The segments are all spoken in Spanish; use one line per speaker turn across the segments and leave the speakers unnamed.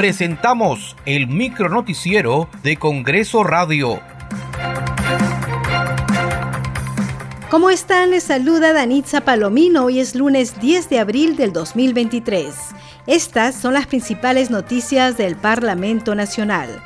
presentamos el micronoticiero de Congreso Radio.
¿Cómo están? Les saluda Danitza Palomino. Hoy es lunes 10 de abril del 2023. Estas son las principales noticias del Parlamento Nacional.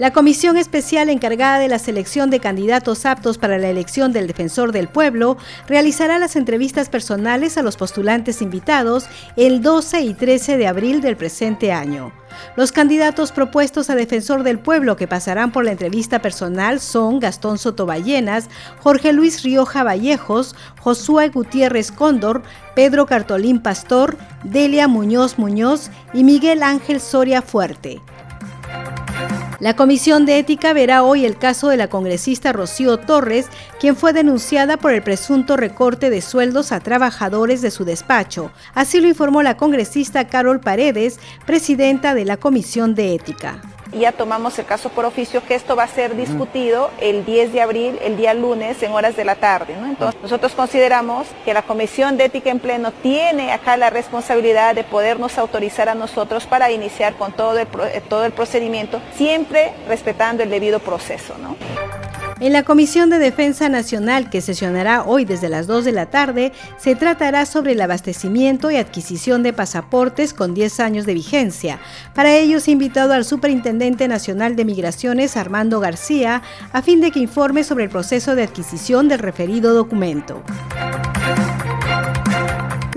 La comisión especial encargada de la selección de candidatos aptos para la elección del defensor del pueblo realizará las entrevistas personales a los postulantes invitados el 12 y 13 de abril del presente año. Los candidatos propuestos a defensor del pueblo que pasarán por la entrevista personal son Gastón Sotoballenas, Jorge Luis Rioja Vallejos, Josué Gutiérrez Cóndor, Pedro Cartolín Pastor, Delia Muñoz Muñoz y Miguel Ángel Soria Fuerte. La Comisión de Ética verá hoy el caso de la congresista Rocío Torres, quien fue denunciada por el presunto recorte de sueldos a trabajadores de su despacho. Así lo informó la congresista Carol Paredes, presidenta de la Comisión de Ética
ya tomamos el caso por oficio que esto va a ser discutido el 10 de abril, el día lunes, en horas de la tarde. Entonces, nosotros consideramos que la Comisión de Ética en Pleno tiene acá la responsabilidad de podernos autorizar a nosotros para iniciar con todo el, todo el procedimiento, siempre respetando el debido proceso. ¿no?
En la Comisión de Defensa Nacional, que sesionará hoy desde las 2 de la tarde, se tratará sobre el abastecimiento y adquisición de pasaportes con 10 años de vigencia. Para ello se ha invitado al Superintendente Nacional de Migraciones, Armando García, a fin de que informe sobre el proceso de adquisición del referido documento.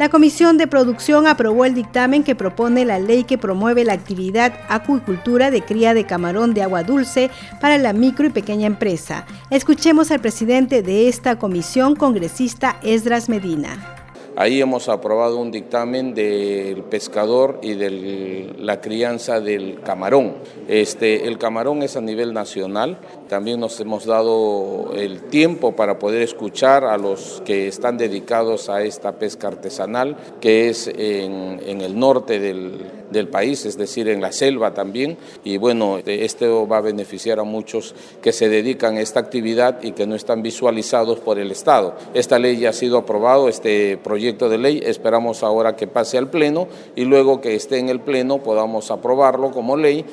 La Comisión de Producción aprobó el dictamen que propone la ley que promueve la actividad acuicultura de cría de camarón de agua dulce para la micro y pequeña empresa. Escuchemos al presidente de esta comisión, congresista Esdras Medina.
Ahí hemos aprobado un dictamen del pescador y de la crianza del camarón. Este, el camarón es a nivel nacional. También nos hemos dado el tiempo para poder escuchar a los que están dedicados a esta pesca artesanal, que es en, en el norte del, del país, es decir, en la selva también. Y bueno, esto va a beneficiar a muchos que se dedican a esta actividad y que no están visualizados por el Estado. Esta ley ya ha sido aprobado, este proyecto de ley, esperamos ahora que pase al Pleno y luego que esté en el Pleno podamos aprobarlo como ley.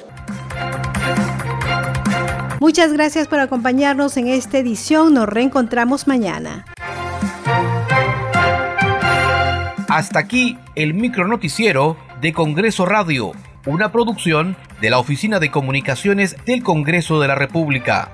Muchas gracias por acompañarnos en esta edición. Nos reencontramos mañana.
Hasta aquí el micro noticiero de Congreso Radio, una producción de la Oficina de Comunicaciones del Congreso de la República.